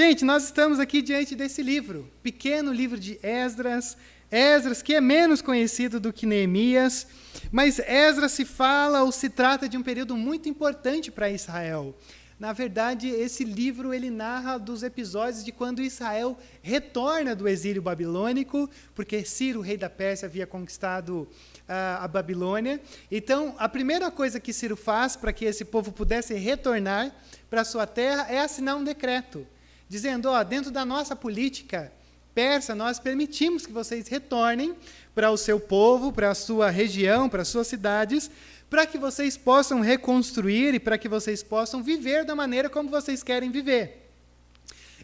Gente, nós estamos aqui diante desse livro, pequeno livro de Esdras, Esdras que é menos conhecido do que Neemias, mas Esdras se fala ou se trata de um período muito importante para Israel. Na verdade, esse livro ele narra dos episódios de quando Israel retorna do exílio babilônico, porque Ciro, rei da Pérsia, havia conquistado uh, a Babilônia. Então, a primeira coisa que Ciro faz para que esse povo pudesse retornar para sua terra é assinar um decreto, dizendo: ó, dentro da nossa política persa, nós permitimos que vocês retornem para o seu povo, para a sua região, para as suas cidades, para que vocês possam reconstruir e para que vocês possam viver da maneira como vocês querem viver.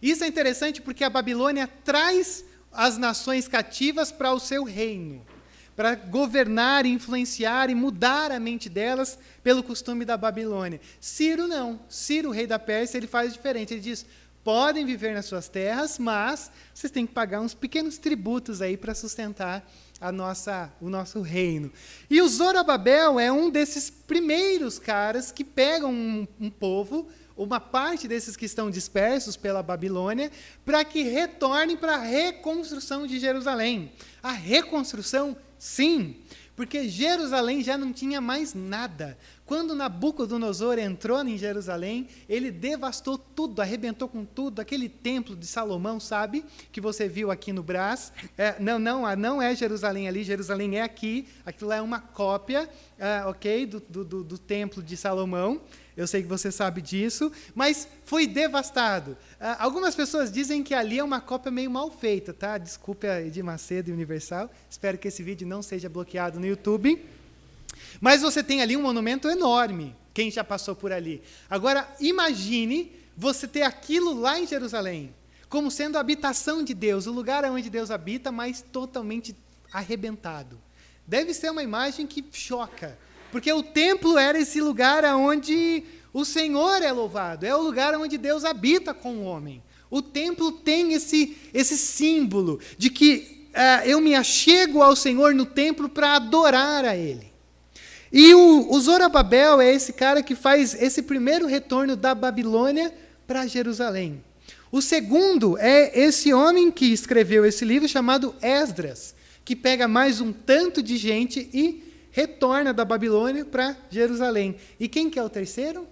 Isso é interessante porque a Babilônia traz as nações cativas para o seu reino, para governar, influenciar e mudar a mente delas pelo costume da Babilônia. Ciro não. Ciro, rei da Pérsia, ele faz diferente. Ele diz: podem viver nas suas terras, mas vocês têm que pagar uns pequenos tributos aí para sustentar a nossa, o nosso reino. E o Zorobabel é um desses primeiros caras que pegam um, um povo, uma parte desses que estão dispersos pela Babilônia, para que retornem para a reconstrução de Jerusalém. A reconstrução, sim, porque Jerusalém já não tinha mais nada. Quando Nabucodonosor entrou em Jerusalém, ele devastou tudo, arrebentou com tudo. Aquele templo de Salomão, sabe? Que você viu aqui no Brás. É, não, não, não é Jerusalém ali, Jerusalém é aqui. Aquilo é uma cópia, é, ok? Do, do, do templo de Salomão. Eu sei que você sabe disso, mas foi devastado. Ah, algumas pessoas dizem que ali é uma cópia meio mal feita, tá? Desculpe a Edir Macedo e Universal. Espero que esse vídeo não seja bloqueado no YouTube. Mas você tem ali um monumento enorme, quem já passou por ali. Agora, imagine você ter aquilo lá em Jerusalém, como sendo a habitação de Deus, o lugar onde Deus habita, mas totalmente arrebentado. Deve ser uma imagem que choca. Porque o templo era esse lugar onde o Senhor é louvado, é o lugar onde Deus habita com o homem. O templo tem esse, esse símbolo de que uh, eu me achego ao Senhor no templo para adorar a Ele. E o, o Zorobabel é esse cara que faz esse primeiro retorno da Babilônia para Jerusalém. O segundo é esse homem que escreveu esse livro chamado Esdras, que pega mais um tanto de gente e retorna da Babilônia para Jerusalém. E quem que é o terceiro?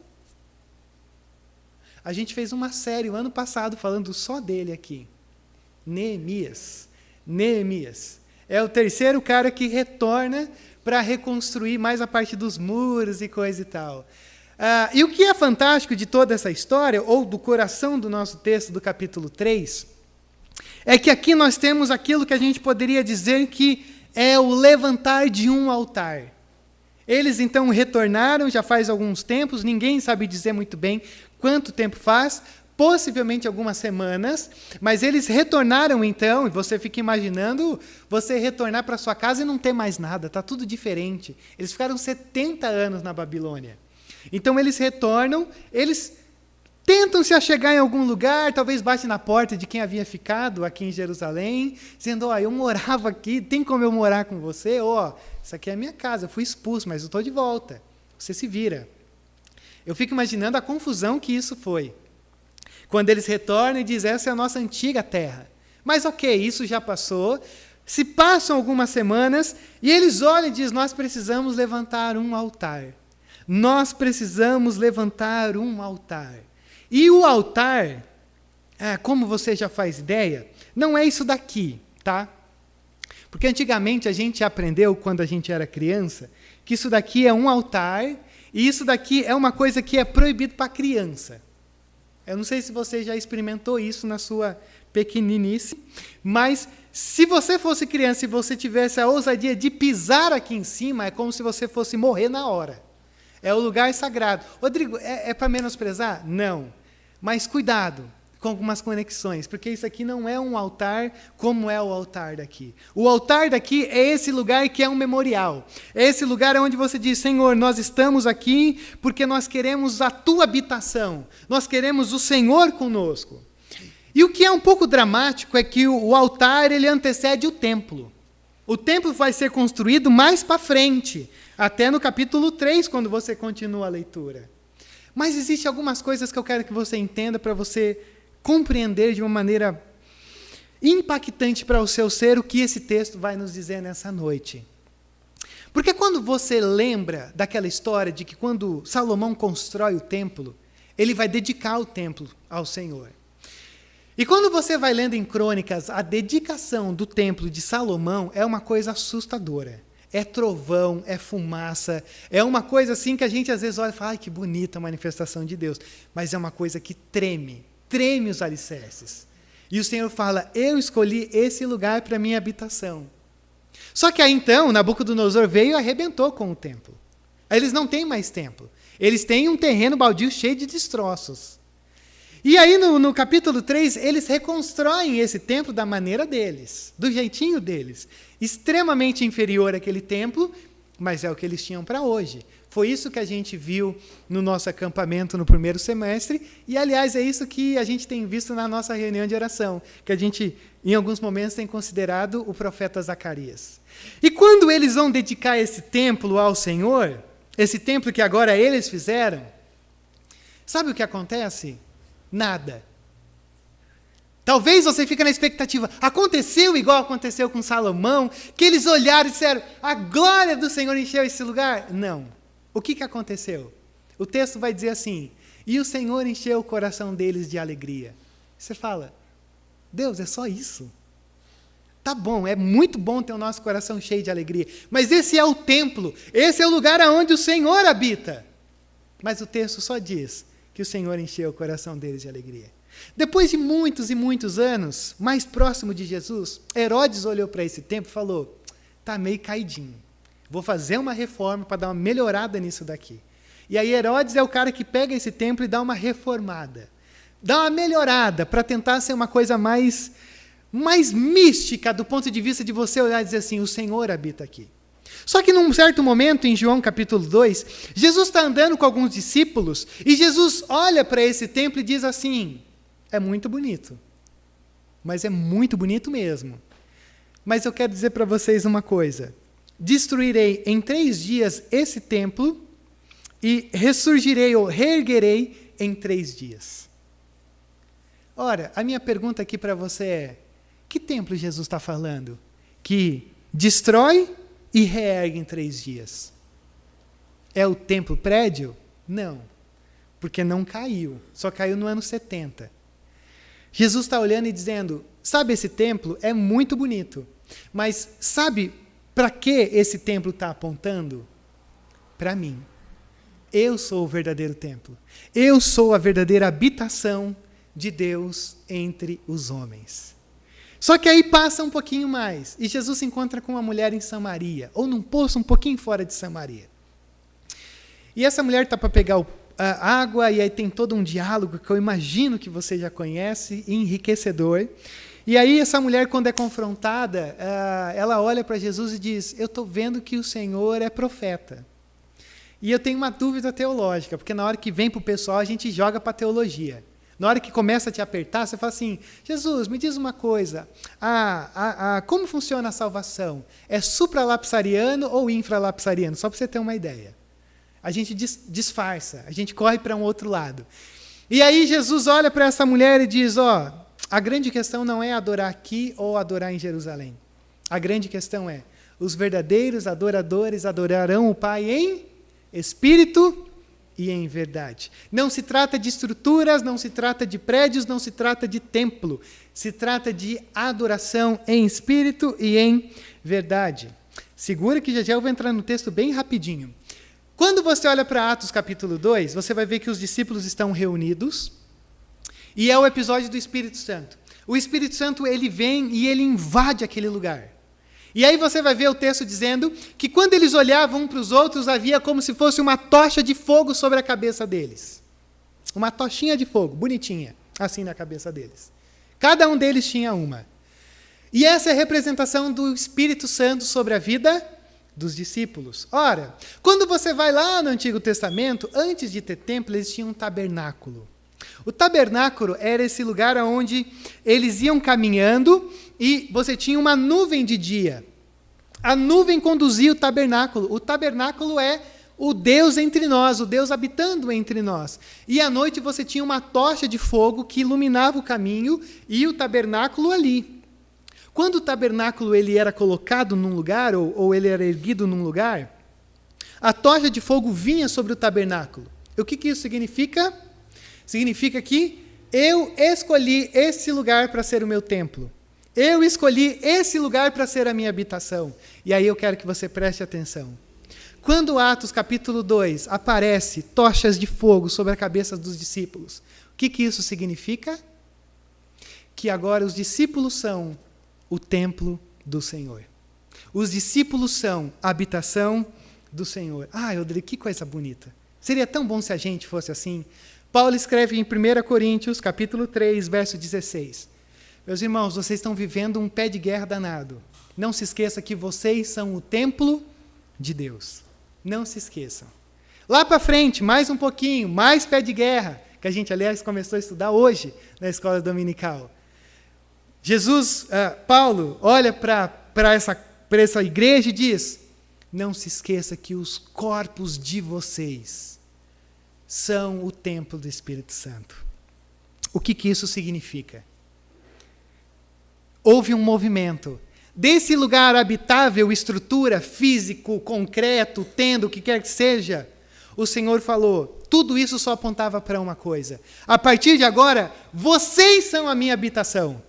A gente fez uma série o ano passado falando só dele aqui. Neemias. Neemias. É o terceiro cara que retorna para reconstruir mais a parte dos muros e coisa e tal. Ah, e o que é fantástico de toda essa história, ou do coração do nosso texto do capítulo 3, é que aqui nós temos aquilo que a gente poderia dizer que é o levantar de um altar. Eles então retornaram, já faz alguns tempos, ninguém sabe dizer muito bem quanto tempo faz, possivelmente algumas semanas, mas eles retornaram então, e você fica imaginando você retornar para sua casa e não ter mais nada, está tudo diferente. Eles ficaram 70 anos na Babilônia. Então eles retornam, eles Tentam se achegar em algum lugar, talvez bate na porta de quem havia ficado aqui em Jerusalém, dizendo: Ó, oh, eu morava aqui, tem como eu morar com você? Ó, oh, isso aqui é a minha casa, eu fui expulso, mas eu estou de volta. Você se vira. Eu fico imaginando a confusão que isso foi. Quando eles retornam e dizem: essa é a nossa antiga terra. Mas ok, isso já passou. Se passam algumas semanas e eles olham e dizem: nós precisamos levantar um altar. Nós precisamos levantar um altar. E o altar, é, como você já faz ideia, não é isso daqui, tá? Porque antigamente a gente aprendeu, quando a gente era criança, que isso daqui é um altar e isso daqui é uma coisa que é proibido para criança. Eu não sei se você já experimentou isso na sua pequeninice, mas se você fosse criança e você tivesse a ousadia de pisar aqui em cima, é como se você fosse morrer na hora. É o lugar sagrado. Rodrigo, é, é para menosprezar? Não. Mas cuidado com algumas conexões, porque isso aqui não é um altar como é o altar daqui. O altar daqui é esse lugar que é um memorial. É esse lugar onde você diz: Senhor, nós estamos aqui porque nós queremos a tua habitação, nós queremos o Senhor conosco. E o que é um pouco dramático é que o altar ele antecede o templo. O templo vai ser construído mais para frente, até no capítulo 3, quando você continua a leitura. Mas existem algumas coisas que eu quero que você entenda para você compreender de uma maneira impactante para o seu ser o que esse texto vai nos dizer nessa noite. Porque quando você lembra daquela história de que quando Salomão constrói o templo, ele vai dedicar o templo ao Senhor. E quando você vai lendo em crônicas, a dedicação do templo de Salomão é uma coisa assustadora. É trovão, é fumaça, é uma coisa assim que a gente às vezes olha e fala, ai que bonita a manifestação de Deus. Mas é uma coisa que treme, treme os alicerces. E o Senhor fala: Eu escolhi esse lugar para minha habitação. Só que aí então, Nabucodonosor veio e arrebentou com o templo. Aí eles não têm mais templo. Eles têm um terreno baldio cheio de destroços. E aí, no, no, capítulo 3, eles reconstroem esse templo da maneira deles, do jeitinho deles. Extremamente inferior àquele templo, mas é o que eles tinham para hoje. Foi isso que a gente viu no nosso acampamento no primeiro semestre, e aliás é isso que a gente tem visto na nossa reunião de oração, que a gente em alguns momentos tem considerado o profeta Zacarias. E quando eles vão dedicar esse templo ao Senhor, esse templo que agora eles fizeram, sabe o que acontece? Nada. Talvez você fique na expectativa. Aconteceu igual aconteceu com Salomão, que eles olharam e disseram: a glória do Senhor encheu esse lugar? Não. O que, que aconteceu? O texto vai dizer assim: E o Senhor encheu o coração deles de alegria. Você fala, Deus, é só isso? Tá bom, é muito bom ter o nosso coração cheio de alegria, mas esse é o templo, esse é o lugar aonde o Senhor habita. Mas o texto só diz que o Senhor encheu o coração deles de alegria. Depois de muitos e muitos anos, mais próximo de Jesus, Herodes olhou para esse templo e falou: tá meio caidinho. Vou fazer uma reforma para dar uma melhorada nisso daqui. E aí Herodes é o cara que pega esse templo e dá uma reformada. Dá uma melhorada para tentar ser uma coisa mais mais mística do ponto de vista de você olhar e dizer assim: o Senhor habita aqui. Só que num certo momento, em João capítulo 2, Jesus está andando com alguns discípulos e Jesus olha para esse templo e diz assim: é muito bonito, mas é muito bonito mesmo. Mas eu quero dizer para vocês uma coisa: destruirei em três dias esse templo e ressurgirei ou reerguerei em três dias. Ora, a minha pergunta aqui para você é: que templo Jesus está falando? Que destrói e reergue em três dias. É o templo prédio? Não, porque não caiu, só caiu no ano 70. Jesus está olhando e dizendo: sabe, esse templo é muito bonito, mas sabe para que esse templo está apontando? Para mim. Eu sou o verdadeiro templo. Eu sou a verdadeira habitação de Deus entre os homens. Só que aí passa um pouquinho mais e Jesus se encontra com uma mulher em Samaria, ou num poço um pouquinho fora de Samaria. E essa mulher está para pegar o, a água, e aí tem todo um diálogo que eu imagino que você já conhece, enriquecedor. E aí essa mulher, quando é confrontada, ah, ela olha para Jesus e diz: Eu estou vendo que o Senhor é profeta. E eu tenho uma dúvida teológica, porque na hora que vem para o pessoal, a gente joga para a teologia. Na hora que começa a te apertar, você fala assim: Jesus, me diz uma coisa. Ah, ah, ah, como funciona a salvação? É supralapsariano ou infralapsariano? Só para você ter uma ideia. A gente disfarça, a gente corre para um outro lado. E aí Jesus olha para essa mulher e diz: Ó, a grande questão não é adorar aqui ou adorar em Jerusalém. A grande questão é: os verdadeiros adoradores adorarão o Pai em espírito e em verdade. Não se trata de estruturas, não se trata de prédios, não se trata de templo. Se trata de adoração em espírito e em verdade. Segura que já já eu vou entrar no texto bem rapidinho. Quando você olha para Atos capítulo 2, você vai ver que os discípulos estão reunidos e é o episódio do Espírito Santo. O Espírito Santo ele vem e ele invade aquele lugar. E aí você vai ver o texto dizendo que quando eles olhavam um para os outros, havia como se fosse uma tocha de fogo sobre a cabeça deles. Uma tochinha de fogo, bonitinha, assim na cabeça deles. Cada um deles tinha uma. E essa é a representação do Espírito Santo sobre a vida dos discípulos. Ora, quando você vai lá no Antigo Testamento, antes de ter templo, eles tinham um tabernáculo. O tabernáculo era esse lugar onde eles iam caminhando e você tinha uma nuvem de dia. A nuvem conduzia o tabernáculo. O tabernáculo é o Deus entre nós, o Deus habitando entre nós. E à noite você tinha uma tocha de fogo que iluminava o caminho e o tabernáculo ali. Quando o tabernáculo ele era colocado num lugar ou, ou ele era erguido num lugar, a tocha de fogo vinha sobre o tabernáculo. E o que, que isso significa? Significa que eu escolhi esse lugar para ser o meu templo. Eu escolhi esse lugar para ser a minha habitação. E aí eu quero que você preste atenção. Quando Atos capítulo 2 aparece tochas de fogo sobre a cabeça dos discípulos, o que, que isso significa? Que agora os discípulos são o templo do Senhor. Os discípulos são a habitação do Senhor. Ah, Rodrigo, que coisa bonita. Seria tão bom se a gente fosse assim. Paulo escreve em 1 Coríntios, capítulo 3, verso 16. Meus irmãos, vocês estão vivendo um pé de guerra danado. Não se esqueça que vocês são o templo de Deus. Não se esqueçam. Lá para frente, mais um pouquinho, mais pé de guerra, que a gente, aliás, começou a estudar hoje na escola dominical. Jesus, uh, Paulo, olha para essa, essa igreja e diz: Não se esqueça que os corpos de vocês são o templo do Espírito Santo. O que, que isso significa? Houve um movimento Desse lugar habitável, estrutura, físico, concreto, tendo, o que quer que seja, o Senhor falou: tudo isso só apontava para uma coisa. A partir de agora, vocês são a minha habitação.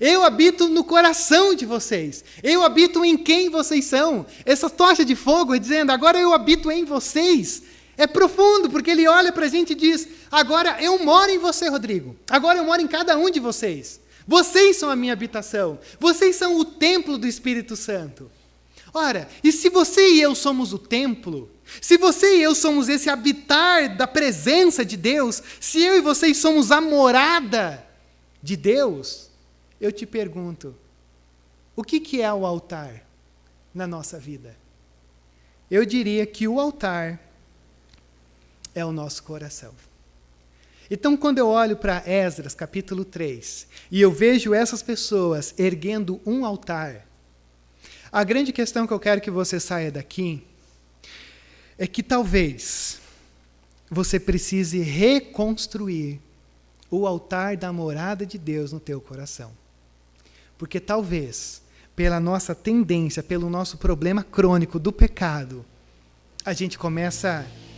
Eu habito no coração de vocês. Eu habito em quem vocês são. Essa tocha de fogo dizendo, agora eu habito em vocês. É profundo, porque ele olha para a gente e diz: agora eu moro em você, Rodrigo. Agora eu moro em cada um de vocês. Vocês são a minha habitação. Vocês são o templo do Espírito Santo. Ora, e se você e eu somos o templo, se você e eu somos esse habitar da presença de Deus, se eu e vocês somos a morada de Deus, eu te pergunto: o que, que é o altar na nossa vida? Eu diria que o altar é o nosso coração. Então, quando eu olho para Esdras, capítulo 3, e eu vejo essas pessoas erguendo um altar, a grande questão que eu quero que você saia daqui é que talvez você precise reconstruir o altar da morada de Deus no teu coração. Porque talvez, pela nossa tendência, pelo nosso problema crônico do pecado, a gente começa a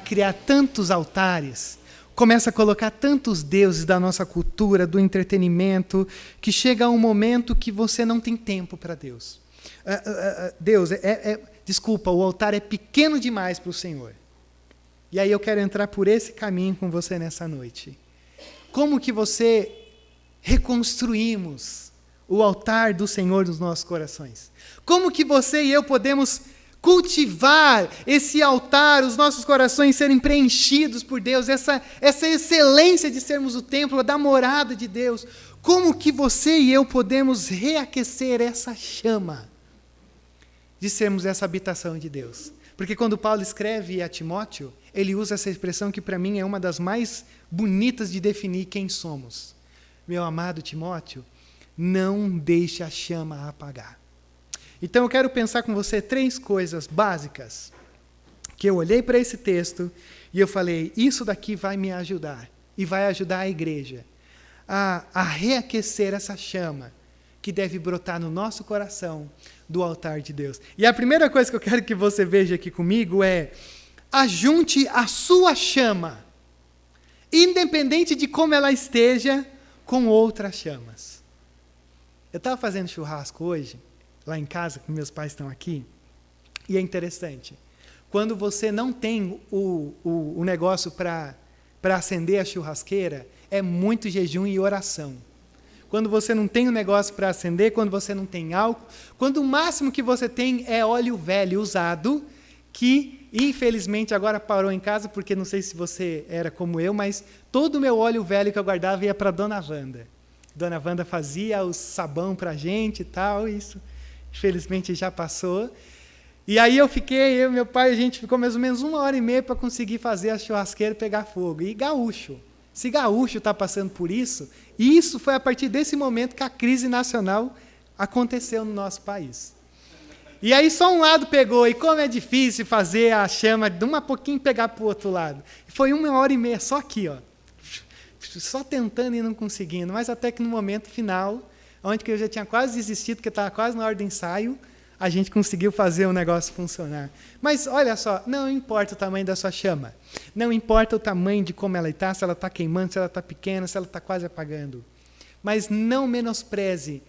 criar tantos altares começa a colocar tantos deuses da nossa cultura, do entretenimento, que chega um momento que você não tem tempo para Deus. Uh, uh, uh, Deus, é, é, desculpa, o altar é pequeno demais para o Senhor. E aí eu quero entrar por esse caminho com você nessa noite. Como que você reconstruímos o altar do Senhor nos nossos corações? Como que você e eu podemos cultivar esse altar, os nossos corações serem preenchidos por Deus, essa, essa excelência de sermos o templo da morada de Deus. Como que você e eu podemos reaquecer essa chama de sermos essa habitação de Deus? Porque quando Paulo escreve a Timóteo, ele usa essa expressão que para mim é uma das mais bonitas de definir quem somos. Meu amado Timóteo, não deixe a chama apagar. Então eu quero pensar com você três coisas básicas que eu olhei para esse texto e eu falei: isso daqui vai me ajudar e vai ajudar a igreja a, a reaquecer essa chama que deve brotar no nosso coração do altar de Deus. E a primeira coisa que eu quero que você veja aqui comigo é: ajunte a sua chama, independente de como ela esteja, com outras chamas. Eu estava fazendo churrasco hoje lá em casa, que meus pais estão aqui, e é interessante. Quando você não tem o, o, o negócio para acender a churrasqueira, é muito jejum e oração. Quando você não tem o um negócio para acender, quando você não tem álcool, quando o máximo que você tem é óleo velho usado, que infelizmente agora parou em casa, porque não sei se você era como eu, mas todo o meu óleo velho que eu guardava ia para Dona Wanda. Dona Wanda fazia o sabão para gente e tal, isso Infelizmente já passou. E aí eu fiquei, eu e meu pai, a gente ficou mais ou menos uma hora e meia para conseguir fazer a churrasqueira pegar fogo. E gaúcho. Se gaúcho está passando por isso, isso foi a partir desse momento que a crise nacional aconteceu no nosso país. E aí só um lado pegou, e como é difícil fazer a chama de uma pouquinho pegar para o outro lado. Foi uma hora e meia só aqui, ó. Só tentando e não conseguindo. Mas até que no momento final, onde eu já tinha quase desistido, porque estava quase na hora do ensaio, a gente conseguiu fazer o negócio funcionar. Mas olha só, não importa o tamanho da sua chama. Não importa o tamanho de como ela está, se ela está queimando, se ela está pequena, se ela está quase apagando. Mas não menospreze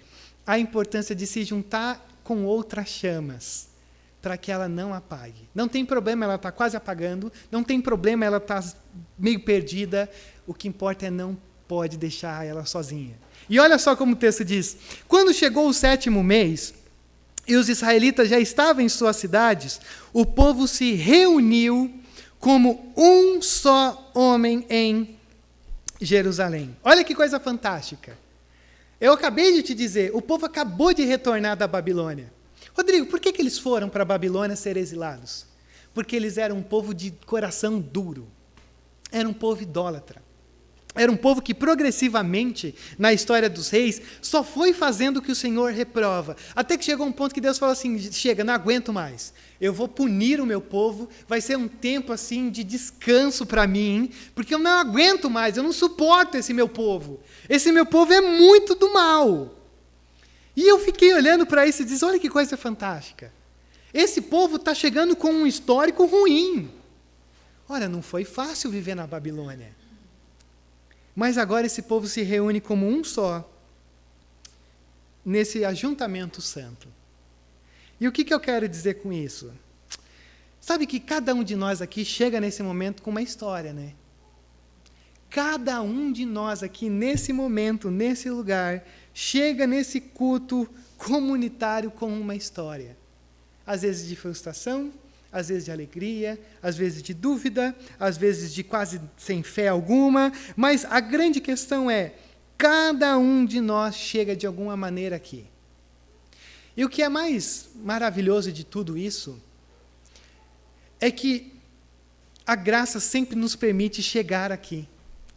a importância de se juntar com outras chamas para que ela não apague. Não tem problema ela estar tá quase apagando, não tem problema ela estar tá meio perdida, o que importa é não pode deixar ela sozinha. E olha só como o texto diz: quando chegou o sétimo mês e os israelitas já estavam em suas cidades, o povo se reuniu como um só homem em Jerusalém. Olha que coisa fantástica. Eu acabei de te dizer, o povo acabou de retornar da Babilônia. Rodrigo, por que, que eles foram para a Babilônia ser exilados? Porque eles eram um povo de coração duro. Era um povo idólatra. Era um povo que progressivamente, na história dos reis, só foi fazendo o que o Senhor reprova. Até que chegou um ponto que Deus falou assim: chega, não aguento mais. Eu vou punir o meu povo, vai ser um tempo assim de descanso para mim, porque eu não aguento mais, eu não suporto esse meu povo. Esse meu povo é muito do mal. E eu fiquei olhando para isso e disse: olha que coisa fantástica. Esse povo está chegando com um histórico ruim. Olha, não foi fácil viver na Babilônia. Mas agora esse povo se reúne como um só, nesse ajuntamento santo. E o que, que eu quero dizer com isso? Sabe que cada um de nós aqui chega nesse momento com uma história, né? Cada um de nós aqui, nesse momento, nesse lugar, chega nesse culto comunitário com uma história. Às vezes de frustração, às vezes de alegria, às vezes de dúvida, às vezes de quase sem fé alguma, mas a grande questão é: cada um de nós chega de alguma maneira aqui. E o que é mais maravilhoso de tudo isso é que a graça sempre nos permite chegar aqui,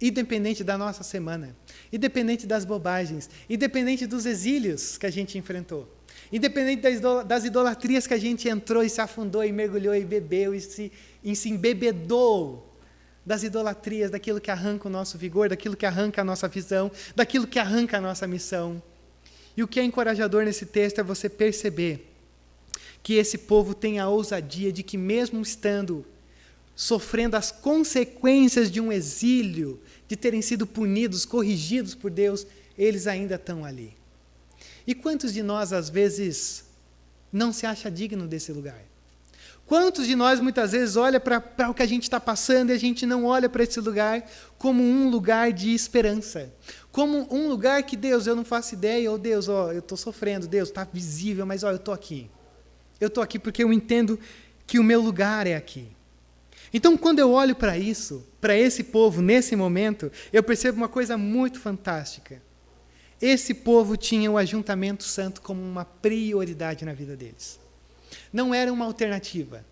independente da nossa semana, independente das bobagens, independente dos exílios que a gente enfrentou. Independente das idolatrias que a gente entrou e se afundou e mergulhou e bebeu e se, e se embebedou das idolatrias, daquilo que arranca o nosso vigor, daquilo que arranca a nossa visão, daquilo que arranca a nossa missão. E o que é encorajador nesse texto é você perceber que esse povo tem a ousadia de que, mesmo estando sofrendo as consequências de um exílio, de terem sido punidos, corrigidos por Deus, eles ainda estão ali. E quantos de nós, às vezes, não se acha digno desse lugar? Quantos de nós, muitas vezes, olha para o que a gente está passando e a gente não olha para esse lugar como um lugar de esperança? Como um lugar que, Deus, eu não faço ideia, ou Deus, ó, eu estou sofrendo, Deus, está visível, mas ó, eu estou aqui. Eu estou aqui porque eu entendo que o meu lugar é aqui. Então, quando eu olho para isso, para esse povo, nesse momento, eu percebo uma coisa muito fantástica. Esse povo tinha o ajuntamento santo como uma prioridade na vida deles. Não era uma alternativa.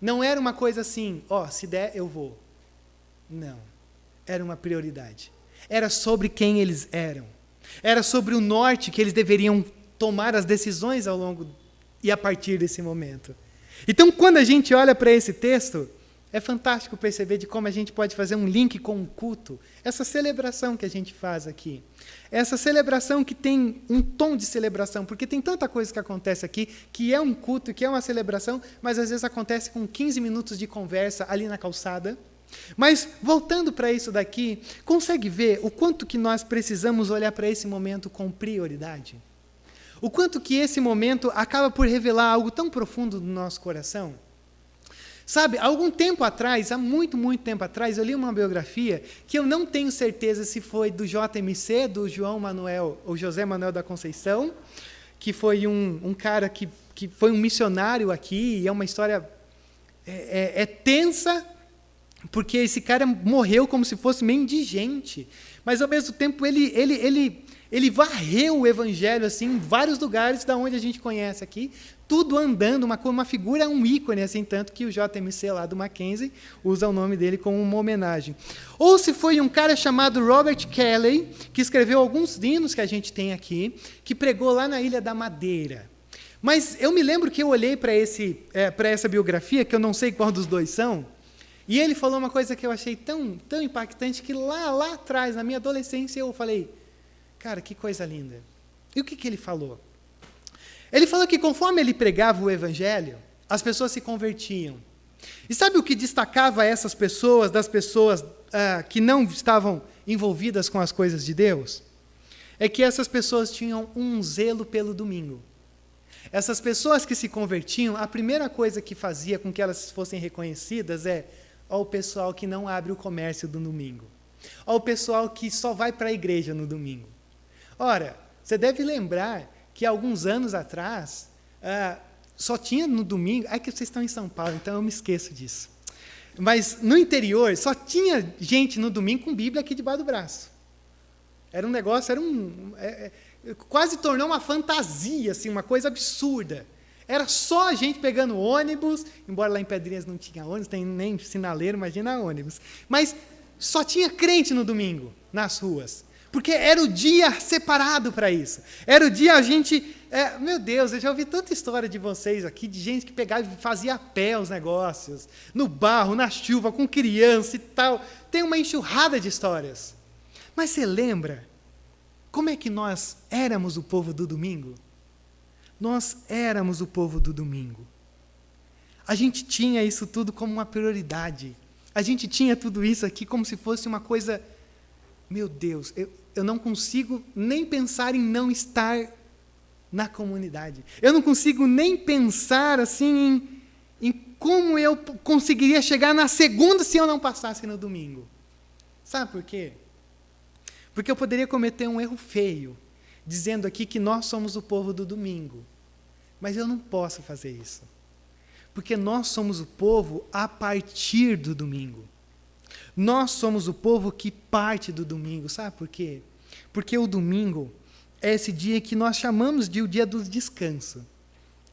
Não era uma coisa assim, ó, oh, se der, eu vou. Não. Era uma prioridade. Era sobre quem eles eram. Era sobre o norte que eles deveriam tomar as decisões ao longo e a partir desse momento. Então, quando a gente olha para esse texto, é fantástico perceber de como a gente pode fazer um link com o culto, essa celebração que a gente faz aqui. Essa celebração que tem um tom de celebração, porque tem tanta coisa que acontece aqui, que é um culto, que é uma celebração, mas às vezes acontece com 15 minutos de conversa ali na calçada. Mas voltando para isso daqui, consegue ver o quanto que nós precisamos olhar para esse momento com prioridade? O quanto que esse momento acaba por revelar algo tão profundo no nosso coração? Sabe, algum tempo atrás, há muito, muito tempo atrás, eu li uma biografia que eu não tenho certeza se foi do JMC, do João Manuel, ou José Manuel da Conceição, que foi um, um cara que, que foi um missionário aqui, e é uma história é, é, é tensa, porque esse cara morreu como se fosse meio indigente, mas ao mesmo tempo ele, ele, ele, ele varreu o evangelho assim em vários lugares da onde a gente conhece aqui, tudo andando, uma, uma figura, um ícone, assim, tanto que o JMC lá do Mackenzie usa o nome dele como uma homenagem. Ou se foi um cara chamado Robert Kelly, que escreveu alguns hinos que a gente tem aqui, que pregou lá na Ilha da Madeira. Mas eu me lembro que eu olhei para é, essa biografia, que eu não sei qual dos dois são, e ele falou uma coisa que eu achei tão, tão impactante que lá, lá atrás, na minha adolescência, eu falei, cara, que coisa linda. E o que, que ele falou? Ele falou que conforme ele pregava o evangelho, as pessoas se convertiam. E sabe o que destacava essas pessoas das pessoas ah, que não estavam envolvidas com as coisas de Deus? É que essas pessoas tinham um zelo pelo domingo. Essas pessoas que se convertiam, a primeira coisa que fazia com que elas fossem reconhecidas é o pessoal que não abre o comércio do domingo. O pessoal que só vai para a igreja no domingo. Ora, você deve lembrar que alguns anos atrás ah, só tinha no domingo. É que vocês estão em São Paulo, então eu me esqueço disso. Mas no interior só tinha gente no domingo com Bíblia aqui debaixo do braço. Era um negócio, era um. É, é, quase tornou uma fantasia, assim, uma coisa absurda. Era só a gente pegando ônibus, embora lá em Pedrinhas não tinha ônibus, tem nem sinaleiro, imagina ônibus. Mas só tinha crente no domingo, nas ruas. Porque era o dia separado para isso. Era o dia a gente. É, meu Deus, eu já ouvi tanta história de vocês aqui, de gente que pegava e fazia a pé os negócios, no barro, na chuva, com criança e tal. Tem uma enxurrada de histórias. Mas você lembra como é que nós éramos o povo do domingo? Nós éramos o povo do domingo. A gente tinha isso tudo como uma prioridade. A gente tinha tudo isso aqui como se fosse uma coisa. Meu Deus, eu, eu não consigo nem pensar em não estar na comunidade. Eu não consigo nem pensar assim em, em como eu conseguiria chegar na segunda se eu não passasse no domingo. Sabe por quê? Porque eu poderia cometer um erro feio, dizendo aqui que nós somos o povo do domingo. Mas eu não posso fazer isso. Porque nós somos o povo a partir do domingo. Nós somos o povo que parte do domingo. Sabe por quê? Porque o domingo é esse dia que nós chamamos de o dia do descanso.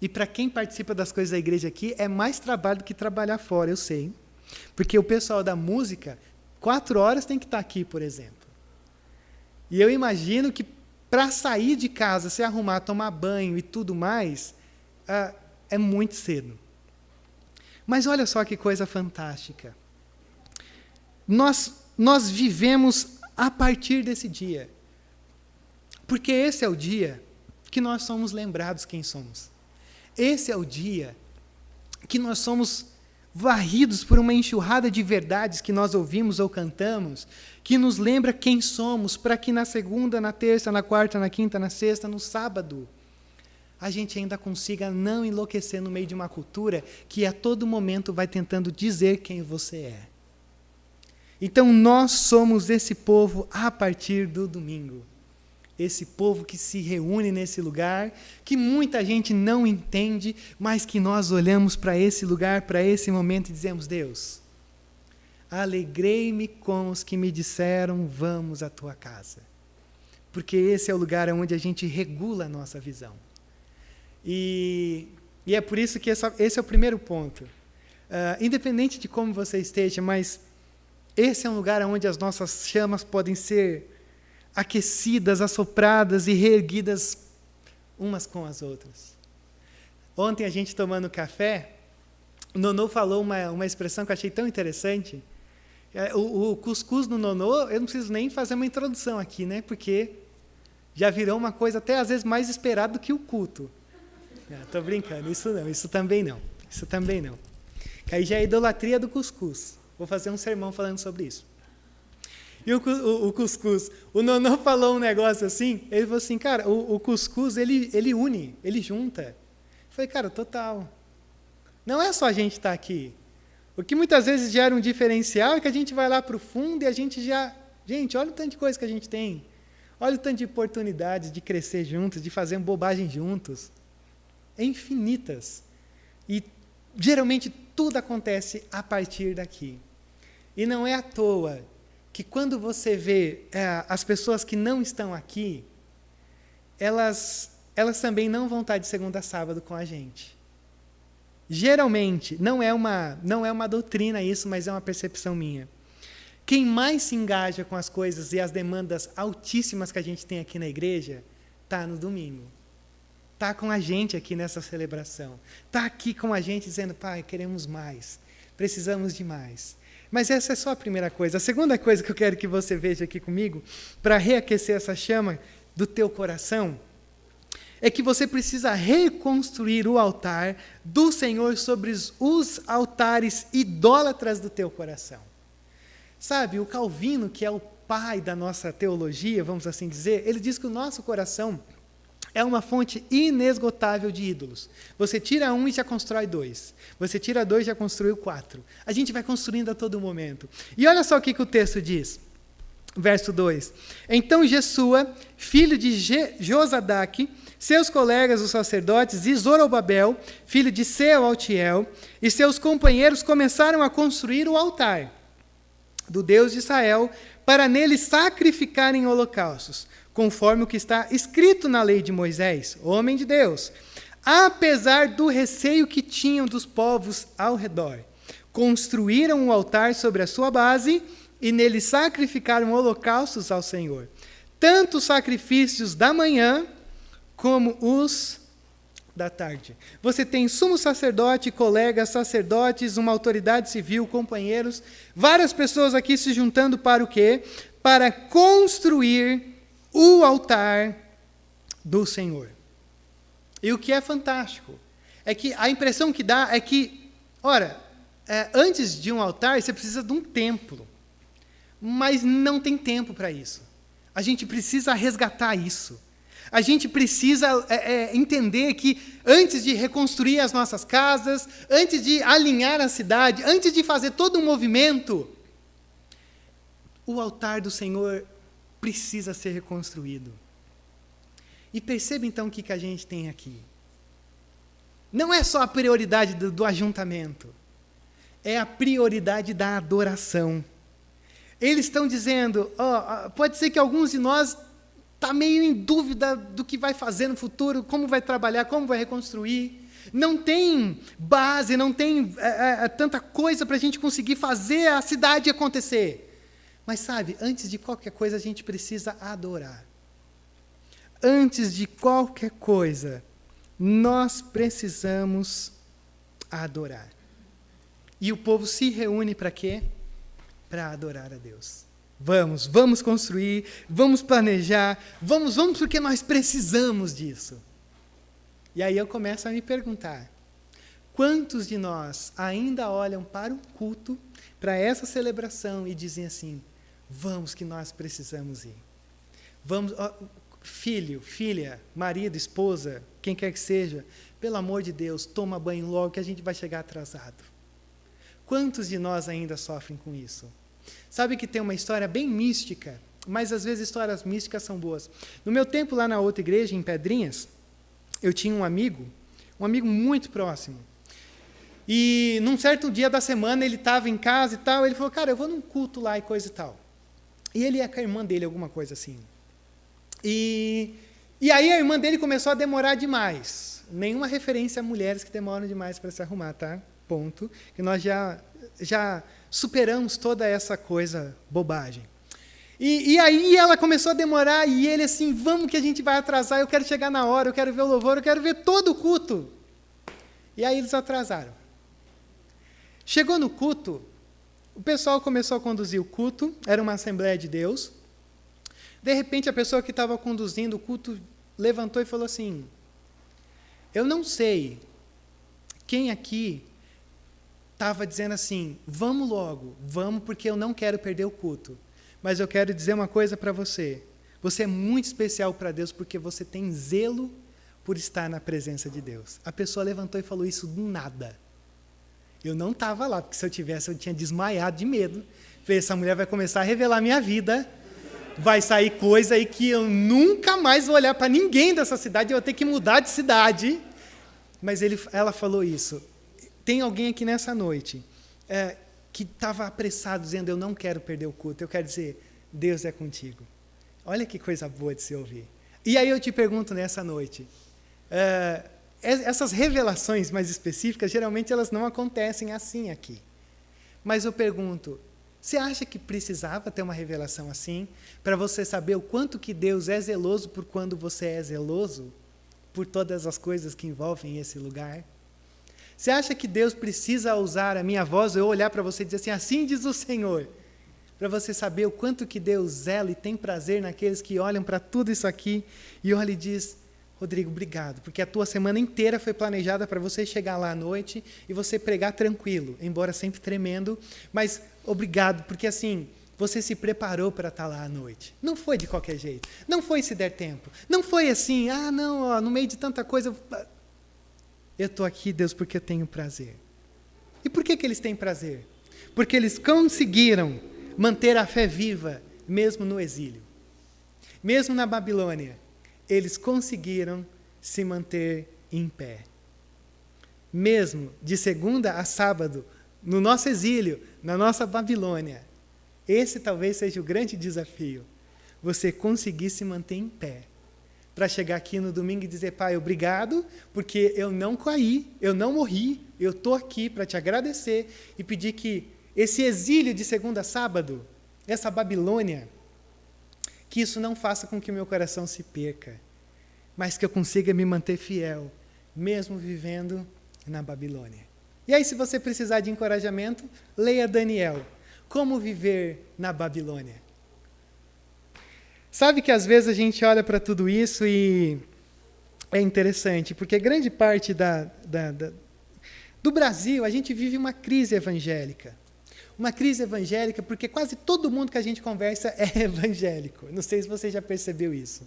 E para quem participa das coisas da igreja aqui, é mais trabalho do que trabalhar fora, eu sei. Porque o pessoal da música, quatro horas tem que estar aqui, por exemplo. E eu imagino que para sair de casa, se arrumar, tomar banho e tudo mais, ah, é muito cedo. Mas olha só que coisa fantástica. Nós, nós vivemos a partir desse dia. Porque esse é o dia que nós somos lembrados quem somos. Esse é o dia que nós somos varridos por uma enxurrada de verdades que nós ouvimos ou cantamos, que nos lembra quem somos, para que na segunda, na terça, na quarta, na quinta, na sexta, no sábado, a gente ainda consiga não enlouquecer no meio de uma cultura que a todo momento vai tentando dizer quem você é. Então nós somos esse povo a partir do domingo esse povo que se reúne nesse lugar, que muita gente não entende, mas que nós olhamos para esse lugar, para esse momento e dizemos: Deus, alegrei-me com os que me disseram: Vamos à tua casa. Porque esse é o lugar onde a gente regula a nossa visão. E, e é por isso que essa, esse é o primeiro ponto. Uh, independente de como você esteja, mas esse é um lugar onde as nossas chamas podem ser aquecidas, assopradas e reerguidas umas com as outras. Ontem a gente tomando café, Nonô falou uma, uma expressão que eu achei tão interessante. É, o, o cuscuz no Nonô, eu não preciso nem fazer uma introdução aqui, né? Porque já virou uma coisa até às vezes mais esperada do que o culto. Estou brincando, isso não, isso também não. Isso também não. Que aí já é a idolatria do cuscuz. Vou fazer um sermão falando sobre isso. E o, o, o cuscuz. O Nonô falou um negócio assim, ele falou assim, cara, o, o cuscuz, ele, ele une, ele junta. Eu falei, cara, total. Não é só a gente estar tá aqui. O que muitas vezes gera um diferencial é que a gente vai lá para o fundo e a gente já... Gente, olha o tanto de coisa que a gente tem. Olha o tanto de oportunidades de crescer juntos, de fazer bobagem juntos. É infinitas. E geralmente tudo acontece a partir daqui. E não é à toa que quando você vê é, as pessoas que não estão aqui, elas, elas também não vão estar de segunda a sábado com a gente. Geralmente, não é uma, não é uma doutrina isso, mas é uma percepção minha. Quem mais se engaja com as coisas e as demandas altíssimas que a gente tem aqui na igreja, está no domingo. está com a gente aqui nessa celebração. Está aqui com a gente dizendo, Pai, queremos mais, precisamos de mais. Mas essa é só a primeira coisa. A segunda coisa que eu quero que você veja aqui comigo, para reaquecer essa chama do teu coração, é que você precisa reconstruir o altar do Senhor sobre os altares idólatras do teu coração. Sabe, o Calvino, que é o pai da nossa teologia, vamos assim dizer, ele diz que o nosso coração é uma fonte inesgotável de ídolos. Você tira um e já constrói dois. Você tira dois e já construiu quatro. A gente vai construindo a todo momento. E olha só o que, que o texto diz. Verso 2. Então Jesua, filho de Je Josadaque, seus colegas os sacerdotes e Zorobabel, filho de Sealtiel, e seus companheiros começaram a construir o altar do Deus de Israel para nele sacrificarem holocaustos conforme o que está escrito na lei de Moisés, homem de Deus, apesar do receio que tinham dos povos ao redor. Construíram um altar sobre a sua base e nele sacrificaram holocaustos ao Senhor, tanto os sacrifícios da manhã como os da tarde. Você tem sumo sacerdote, colegas, sacerdotes, uma autoridade civil, companheiros, várias pessoas aqui se juntando para o quê? Para construir o altar do Senhor. E o que é fantástico é que a impressão que dá é que, ora, é, antes de um altar você precisa de um templo, mas não tem tempo para isso. A gente precisa resgatar isso. A gente precisa é, é, entender que antes de reconstruir as nossas casas, antes de alinhar a cidade, antes de fazer todo um movimento, o altar do Senhor precisa ser reconstruído. E perceba então o que, que a gente tem aqui. Não é só a prioridade do, do ajuntamento, é a prioridade da adoração. Eles estão dizendo, oh, pode ser que alguns de nós está meio em dúvida do que vai fazer no futuro, como vai trabalhar, como vai reconstruir. Não tem base, não tem é, é, é tanta coisa para a gente conseguir fazer a cidade acontecer. Mas sabe, antes de qualquer coisa a gente precisa adorar. Antes de qualquer coisa, nós precisamos adorar. E o povo se reúne para quê? Para adorar a Deus. Vamos, vamos construir, vamos planejar, vamos, vamos porque nós precisamos disso. E aí eu começo a me perguntar: quantos de nós ainda olham para o culto, para essa celebração e dizem assim: Vamos que nós precisamos ir. Vamos, ó, filho, filha, marido, esposa, quem quer que seja, pelo amor de Deus, toma banho logo que a gente vai chegar atrasado. Quantos de nós ainda sofrem com isso? Sabe que tem uma história bem mística, mas às vezes histórias místicas são boas. No meu tempo lá na outra igreja, em Pedrinhas, eu tinha um amigo, um amigo muito próximo. E num certo dia da semana ele estava em casa e tal, ele falou: "Cara, eu vou num culto lá e coisa e tal". E ele ia com a irmã dele, alguma coisa assim. E, e aí a irmã dele começou a demorar demais. Nenhuma referência a mulheres que demoram demais para se arrumar, tá? Ponto. Que nós já, já superamos toda essa coisa bobagem. E, e, aí ela começou a demorar, e ele assim, vamos que a gente vai atrasar, eu quero chegar na hora, eu quero ver o louvor, eu quero ver todo o culto. E aí eles atrasaram. Chegou no culto, o pessoal começou a conduzir o culto, era uma Assembleia de Deus. De repente, a pessoa que estava conduzindo o culto levantou e falou assim: Eu não sei quem aqui estava dizendo assim: Vamos logo, vamos, porque eu não quero perder o culto. Mas eu quero dizer uma coisa para você. Você é muito especial para Deus porque você tem zelo por estar na presença de Deus. A pessoa levantou e falou isso do nada. Eu não estava lá, porque se eu tivesse, eu tinha desmaiado de medo. Falei, essa mulher vai começar a revelar minha vida. Vai sair coisa aí que eu nunca mais vou olhar para ninguém dessa cidade, eu vou ter que mudar de cidade. Mas ele, ela falou isso. Tem alguém aqui nessa noite é, que estava apressado, dizendo: Eu não quero perder o culto. Eu quero dizer: Deus é contigo. Olha que coisa boa de se ouvir. E aí eu te pergunto nessa noite: é, essas revelações mais específicas, geralmente elas não acontecem assim aqui. Mas eu pergunto, você acha que precisava ter uma revelação assim para você saber o quanto que Deus é zeloso por quando você é zeloso por todas as coisas que envolvem esse lugar? Você acha que Deus precisa usar a minha voz, eu olhar para você e dizer assim, assim diz o Senhor, para você saber o quanto que Deus zela e tem prazer naqueles que olham para tudo isso aqui e olha e diz, Rodrigo, obrigado, porque a tua semana inteira foi planejada para você chegar lá à noite e você pregar tranquilo, embora sempre tremendo, mas obrigado, porque assim, você se preparou para estar lá à noite. Não foi de qualquer jeito. Não foi se der tempo. Não foi assim, ah, não, ó, no meio de tanta coisa. Eu estou aqui, Deus, porque eu tenho prazer. E por que, que eles têm prazer? Porque eles conseguiram manter a fé viva, mesmo no exílio. Mesmo na Babilônia, eles conseguiram se manter em pé. Mesmo de segunda a sábado, no nosso exílio, na nossa Babilônia, esse talvez seja o grande desafio. Você conseguir se manter em pé. Para chegar aqui no domingo e dizer, Pai, obrigado, porque eu não caí, eu não morri, eu estou aqui para te agradecer e pedir que esse exílio de segunda a sábado, essa Babilônia, que isso não faça com que o meu coração se perca, mas que eu consiga me manter fiel, mesmo vivendo na Babilônia. E aí, se você precisar de encorajamento, leia Daniel. Como viver na Babilônia? Sabe que às vezes a gente olha para tudo isso e é interessante, porque grande parte da, da, da, do Brasil a gente vive uma crise evangélica. Uma crise evangélica porque quase todo mundo que a gente conversa é evangélico. Não sei se você já percebeu isso.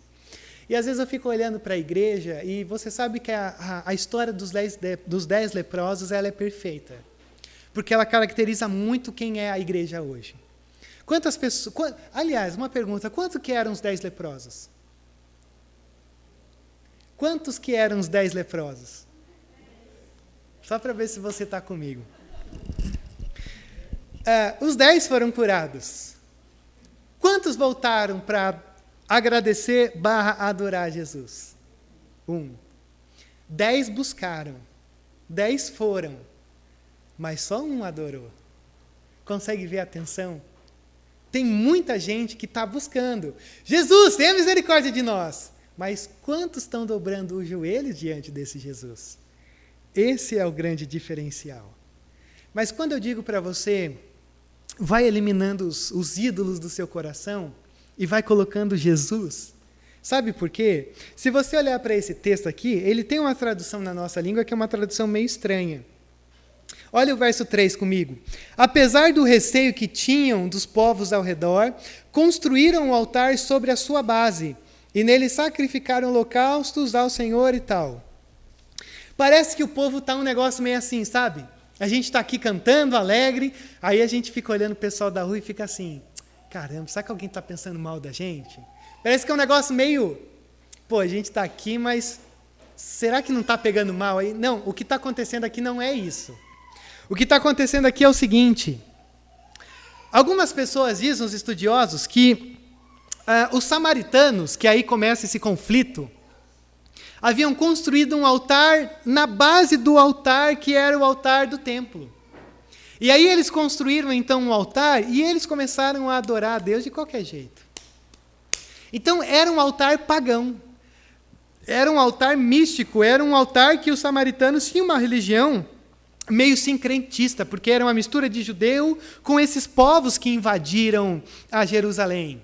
E às vezes eu fico olhando para a igreja e você sabe que a, a, a história dos dez, dos dez leprosos ela é perfeita porque ela caracteriza muito quem é a igreja hoje. Quantas pessoas. Aliás, uma pergunta: quanto que eram os dez leprosos? Quantos que eram os dez leprosos? Só para ver se você está comigo. Uh, os dez foram curados. Quantos voltaram para agradecer barra adorar Jesus? Um. Dez buscaram. Dez foram mas só um adorou. Consegue ver a atenção? Tem muita gente que está buscando. Jesus, tenha misericórdia de nós. Mas quantos estão dobrando os joelhos diante desse Jesus? Esse é o grande diferencial. Mas quando eu digo para você, vai eliminando os, os ídolos do seu coração e vai colocando Jesus, Sabe por quê? Se você olhar para esse texto aqui, ele tem uma tradução na nossa língua que é uma tradução meio estranha. Olha o verso 3 comigo. Apesar do receio que tinham dos povos ao redor, construíram um altar sobre a sua base, e nele sacrificaram holocaustos ao Senhor e tal. Parece que o povo está um negócio meio assim, sabe? A gente está aqui cantando, alegre, aí a gente fica olhando o pessoal da rua e fica assim: caramba, será que alguém está pensando mal da gente? Parece que é um negócio meio. Pô, a gente está aqui, mas será que não está pegando mal aí? Não, o que está acontecendo aqui não é isso. O que está acontecendo aqui é o seguinte: algumas pessoas dizem, os estudiosos, que uh, os samaritanos, que aí começa esse conflito, haviam construído um altar na base do altar que era o altar do templo. E aí eles construíram então um altar e eles começaram a adorar a Deus de qualquer jeito. Então era um altar pagão. Era um altar místico, era um altar que os samaritanos tinham uma religião meio sincretista, porque era uma mistura de judeu com esses povos que invadiram a Jerusalém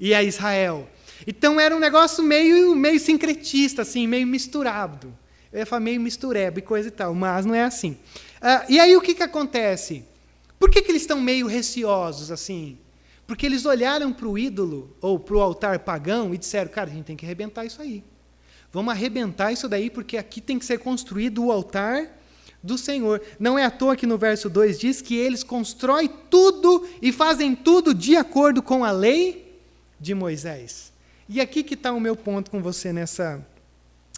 e a Israel. Então era um negócio meio, meio sincretista, assim, meio misturado. Eu ia falar meio mistureba e coisa e tal, mas não é assim. Ah, e aí o que, que acontece? Por que, que eles estão meio receosos assim? Porque eles olharam para o ídolo ou para o altar pagão e disseram: cara, a gente tem que arrebentar isso aí. Vamos arrebentar isso daí, porque aqui tem que ser construído o altar do Senhor. Não é à toa que no verso 2 diz que eles constroem tudo e fazem tudo de acordo com a lei de Moisés. E aqui que está o meu ponto com você nessa,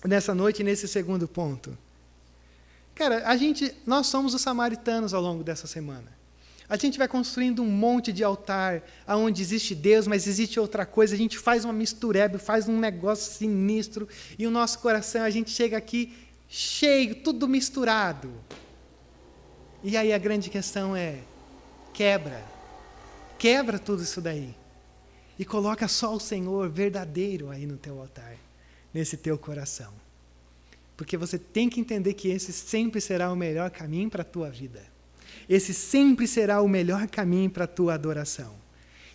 nessa noite, nesse segundo ponto. Cara, a gente, nós somos os samaritanos ao longo dessa semana. A gente vai construindo um monte de altar aonde existe Deus, mas existe outra coisa. A gente faz uma mistureba, faz um negócio sinistro, e o nosso coração, a gente chega aqui cheio, tudo misturado. E aí a grande questão é: quebra. Quebra tudo isso daí. E coloca só o Senhor verdadeiro aí no teu altar, nesse teu coração. Porque você tem que entender que esse sempre será o melhor caminho para a tua vida. Esse sempre será o melhor caminho para a tua adoração.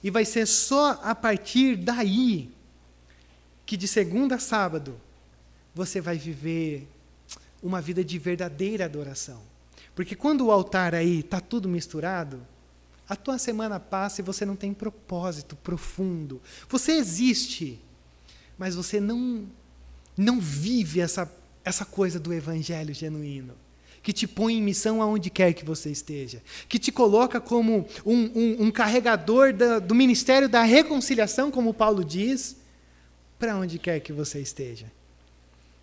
E vai ser só a partir daí que de segunda a sábado você vai viver uma vida de verdadeira adoração. Porque quando o altar aí está tudo misturado, a tua semana passa e você não tem propósito profundo. Você existe, mas você não não vive essa essa coisa do evangelho genuíno, que te põe em missão aonde quer que você esteja, que te coloca como um, um, um carregador da, do ministério da reconciliação, como Paulo diz, para onde quer que você esteja.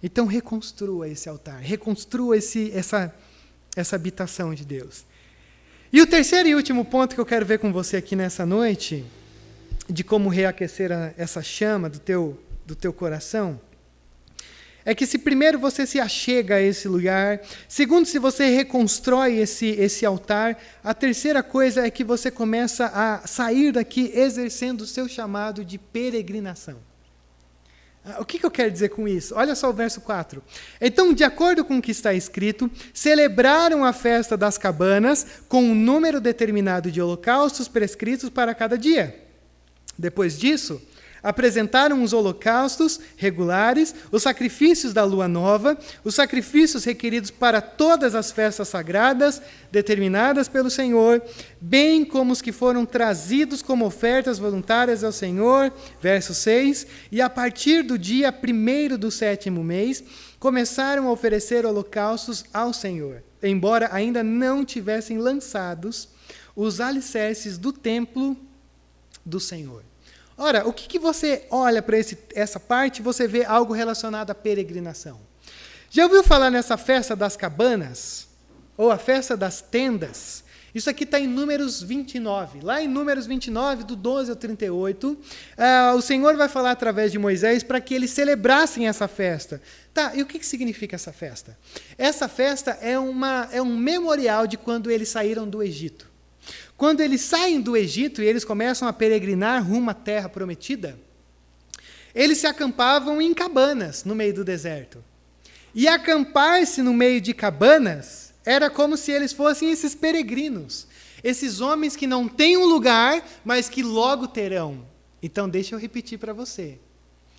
Então reconstrua esse altar, reconstrua esse, essa, essa habitação de Deus. E o terceiro e último ponto que eu quero ver com você aqui nessa noite, de como reaquecer a, essa chama do teu, do teu coração, é que se primeiro você se achega a esse lugar, segundo se você reconstrói esse, esse altar, a terceira coisa é que você começa a sair daqui exercendo o seu chamado de peregrinação. Ah, o que, que eu quero dizer com isso? Olha só o verso 4. Então, de acordo com o que está escrito, celebraram a festa das cabanas com um número determinado de holocaustos prescritos para cada dia. Depois disso, apresentaram os holocaustos regulares, os sacrifícios da lua nova, os sacrifícios requeridos para todas as festas sagradas determinadas pelo Senhor, bem como os que foram trazidos como ofertas voluntárias ao Senhor. Verso 6. E a partir do dia primeiro do sétimo mês, começaram a oferecer holocaustos ao Senhor, embora ainda não tivessem lançados os alicerces do templo do Senhor. Ora, o que, que você olha para essa parte você vê algo relacionado à peregrinação? Já ouviu falar nessa festa das cabanas? Ou a festa das tendas? Isso aqui está em Números 29. Lá em Números 29, do 12 ao 38, uh, ah, o Senhor vai falar através de Moisés para que eles celebrassem essa festa. Tá, e o que, que significa essa festa? Essa festa é, uma, é um memorial de quando eles saíram do Egito. Quando eles saem do Egito e eles começam a peregrinar rumo à terra prometida, eles se acampavam em cabanas no meio do deserto. E acampar-se no meio de cabanas era como se eles fossem esses peregrinos, esses homens que não têm um lugar, mas que logo terão. Então, deixa eu repetir para você.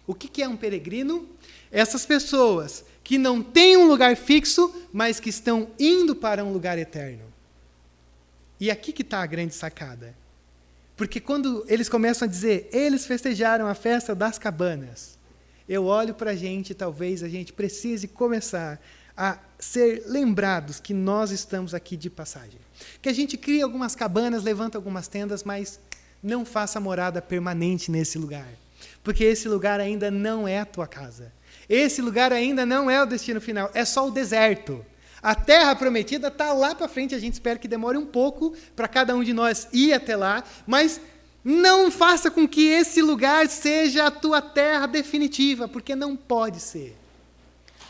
O que, que é um peregrino? Essas pessoas que não têm um lugar fixo, mas que estão indo para um lugar eterno. E aqui que está a grande sacada. Porque quando eles começam a dizer, eles festejaram a festa das cabanas, eu olho para a gente, talvez a gente precise começar a ser lembrados que nós estamos aqui de passagem. Que a gente cria algumas cabanas, levanta algumas tendas, mas não faça morada permanente nesse lugar. Porque esse lugar ainda não é a tua casa. Esse lugar ainda não é o destino final, é só o deserto. A terra prometida está lá para frente, a gente espera que demore um pouco para cada um de nós ir até lá, mas não faça com que esse lugar seja a tua terra definitiva, porque não pode ser.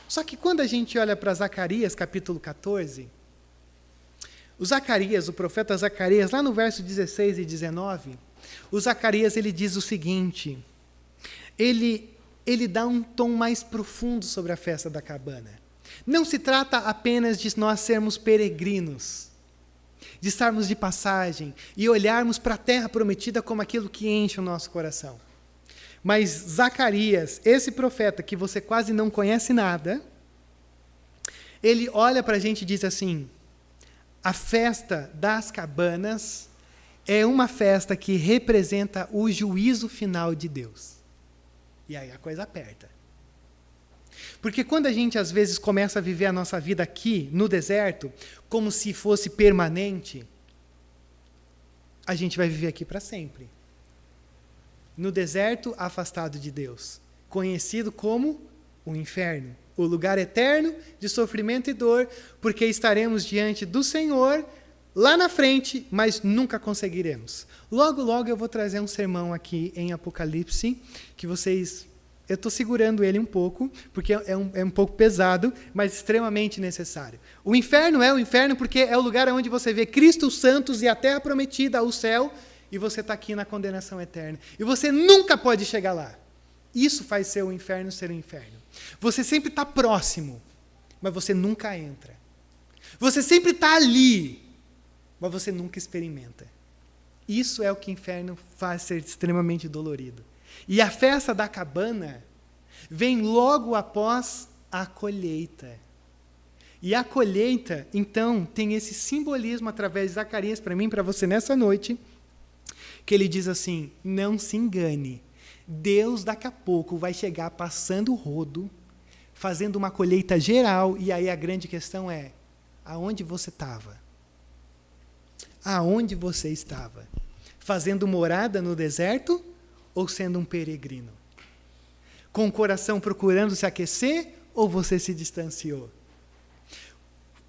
Só que quando a gente olha para Zacarias, capítulo 14, o Zacarias, o profeta Zacarias, lá no verso 16 e 19, o Zacarias ele diz o seguinte: ele, ele dá um tom mais profundo sobre a festa da cabana. Não se trata apenas de nós sermos peregrinos, de estarmos de passagem e olharmos para a terra prometida como aquilo que enche o nosso coração. Mas Zacarias, esse profeta que você quase não conhece nada, ele olha para a gente e diz assim: a festa das cabanas é uma festa que representa o juízo final de Deus. E aí a coisa aperta. Porque quando a gente às vezes começa a viver a nossa vida aqui, no deserto, como se fosse permanente, a gente vai viver aqui para sempre. No deserto, afastado de Deus, conhecido como o inferno, o lugar eterno de sofrimento e dor, porque estaremos diante do Senhor lá na frente, mas nunca conseguiremos. Logo, logo eu vou trazer um sermão aqui em Apocalipse que vocês eu estou segurando ele um pouco, porque é um, é um pouco pesado, mas extremamente necessário. O inferno é o inferno porque é o lugar onde você vê Cristo, os santos e a terra prometida, o céu, e você está aqui na condenação eterna. E você nunca pode chegar lá. Isso faz ser o inferno ser o inferno. Você sempre está próximo, mas você nunca entra. Você sempre está ali, mas você nunca experimenta. Isso é o que o inferno faz ser extremamente dolorido. E a festa da cabana vem logo após a colheita. E a colheita, então, tem esse simbolismo através de Zacarias para mim, para você nessa noite, que ele diz assim: não se engane, Deus daqui a pouco vai chegar passando o rodo, fazendo uma colheita geral, e aí a grande questão é: aonde você estava? Aonde você estava? Fazendo morada no deserto ou sendo um peregrino? Com o coração procurando se aquecer ou você se distanciou?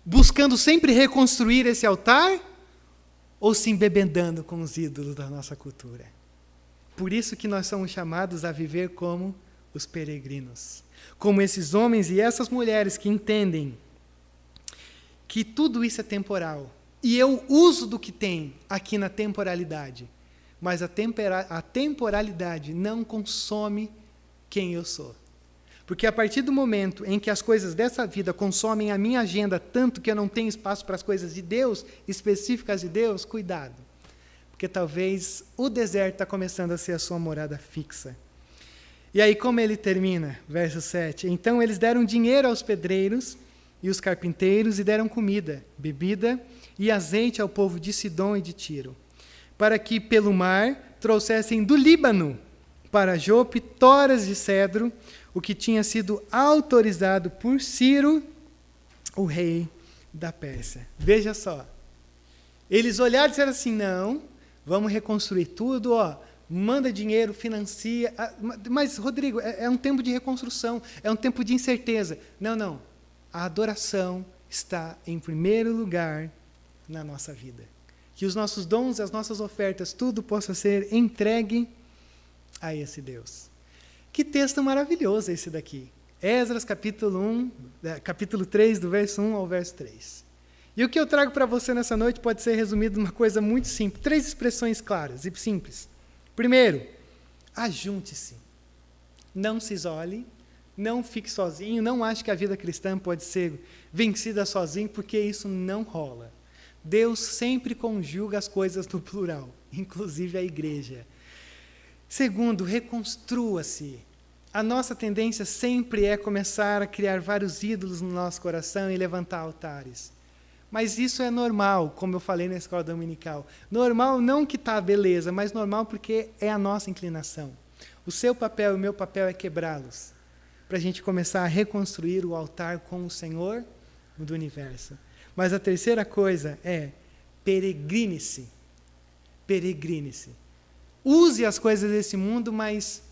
buscando sempre reconstruir esse altar ou se embebedando com os ídolos da nossa cultura. Por isso que nós somos chamados a viver como os peregrinos, como esses homens e essas mulheres que entendem que tudo isso é temporal. E eu uso do que tem aqui na temporalidade, mas a, tempera a temporalidade não consome quem eu sou. Porque a partir do momento em que as coisas dessa vida consomem a minha agenda tanto que eu não tenho espaço para as coisas de Deus, específicas de Deus, cuidado. Porque talvez o deserto está começando a ser a sua morada fixa. E aí, como ele termina? Verso 7. Então eles deram dinheiro aos pedreiros e os carpinteiros e deram comida, bebida e azeite ao povo de Sidom e de Tiro, para que pelo mar trouxessem do Líbano para Jope toras de cedro, o que tinha sido autorizado por Ciro, o rei da Pérsia. Veja só. Eles olharam e disseram assim: não, vamos reconstruir tudo, ó, manda dinheiro, financia. Mas, Rodrigo, é, é um tempo de reconstrução, é um tempo de incerteza. Não, não. A adoração está em primeiro lugar na nossa vida. Que os nossos dons, as nossas ofertas, tudo possa ser entregue a esse Deus. Que texto maravilhoso esse daqui. Esdras capítulo 1, é, capítulo 3, do verso 1 ao verso 3. E o que eu trago para você nessa noite pode ser resumido numa coisa muito simples, três expressões claras e simples. Primeiro, ajunte-se. Não se isole, não fique sozinho, não ache que a vida cristã pode ser vencida sozinho, porque isso não rola. Deus sempre conjuga as coisas no plural, inclusive a igreja. Segundo, reconstrua-se. A nossa tendência sempre é começar a criar vários ídolos no nosso coração e levantar altares. Mas isso é normal, como eu falei na escola dominical. Normal não que está beleza, mas normal porque é a nossa inclinação. O seu papel e o meu papel é quebrá-los, para a gente começar a reconstruir o altar com o Senhor do universo. Mas a terceira coisa é peregrine-se. Peregrine-se. Use as coisas desse mundo, mas,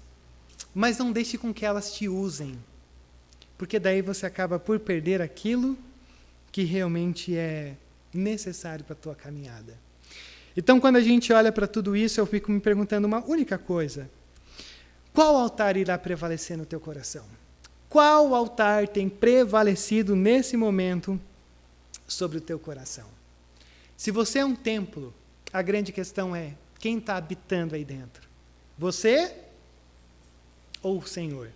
mas não deixe com que elas te usem. Porque daí você acaba por perder aquilo que realmente é necessário para a tua caminhada. Então, quando a gente olha para tudo isso, eu fico me perguntando uma única coisa: qual altar irá prevalecer no teu coração? Qual altar tem prevalecido nesse momento sobre o teu coração? Se você é um templo, a grande questão é: quem está habitando aí dentro? Você ou o Senhor?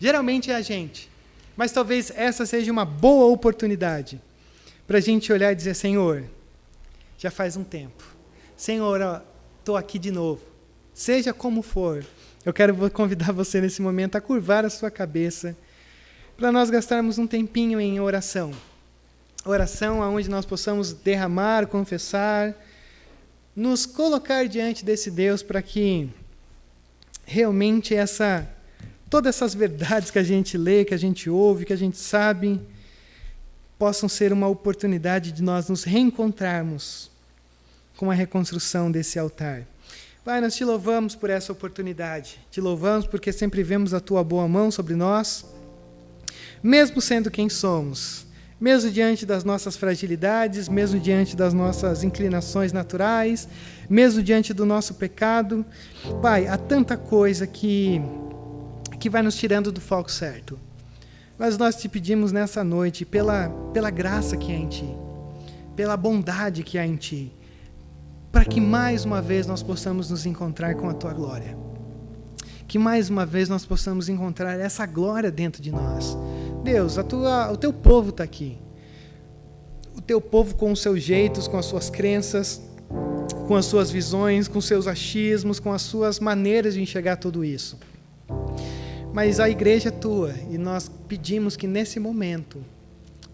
Geralmente é a gente. Mas talvez essa seja uma boa oportunidade para a gente olhar e dizer: Senhor, já faz um tempo. Senhor, estou aqui de novo. Seja como for, eu quero convidar você nesse momento a curvar a sua cabeça para nós gastarmos um tempinho em oração. Oração onde nós possamos derramar, confessar nos colocar diante desse Deus para que realmente essa todas essas verdades que a gente lê, que a gente ouve, que a gente sabe, possam ser uma oportunidade de nós nos reencontrarmos com a reconstrução desse altar. Pai, nós te louvamos por essa oportunidade. Te louvamos porque sempre vemos a tua boa mão sobre nós, mesmo sendo quem somos mesmo diante das nossas fragilidades, mesmo diante das nossas inclinações naturais, mesmo diante do nosso pecado. Pai, há tanta coisa que, que vai nos tirando do foco certo. Mas nós te pedimos nessa noite, pela, pela graça que há em Ti, pela bondade que há em Ti, para que mais uma vez nós possamos nos encontrar com a Tua glória. Que mais uma vez nós possamos encontrar essa glória dentro de nós Deus, tua, o teu povo está aqui. O teu povo com os seus jeitos, com as suas crenças, com as suas visões, com seus achismos, com as suas maneiras de enxergar tudo isso. Mas a igreja é tua e nós pedimos que nesse momento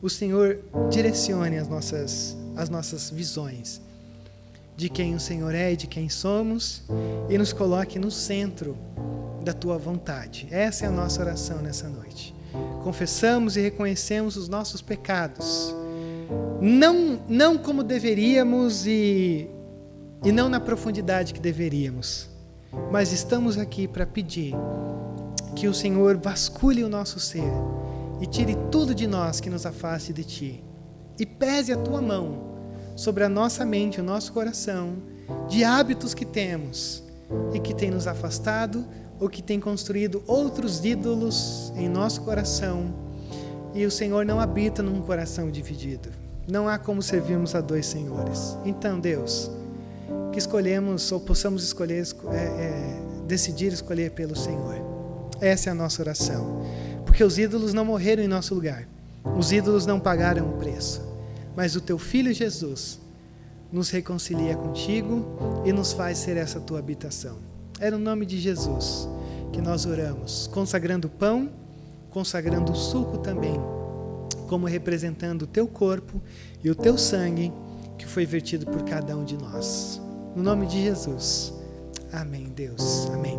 o Senhor direcione as nossas, as nossas visões de quem o Senhor é e de quem somos e nos coloque no centro da tua vontade. Essa é a nossa oração nessa noite. Confessamos e reconhecemos os nossos pecados, não, não como deveríamos e, e não na profundidade que deveríamos, mas estamos aqui para pedir que o Senhor vasculhe o nosso ser e tire tudo de nós que nos afaste de Ti, e pese a Tua mão sobre a nossa mente, o nosso coração, de hábitos que temos e que tem nos afastado ou que tem construído outros ídolos em nosso coração. E o Senhor não habita num coração dividido. Não há como servirmos a dois senhores. Então, Deus, que escolhemos ou possamos escolher, é, é, decidir escolher pelo Senhor. Essa é a nossa oração. Porque os ídolos não morreram em nosso lugar. Os ídolos não pagaram o preço mas o teu filho Jesus nos reconcilia contigo e nos faz ser essa tua habitação. É no nome de Jesus que nós oramos, consagrando o pão, consagrando o suco também, como representando o teu corpo e o teu sangue que foi vertido por cada um de nós. No nome de Jesus. Amém, Deus. Amém.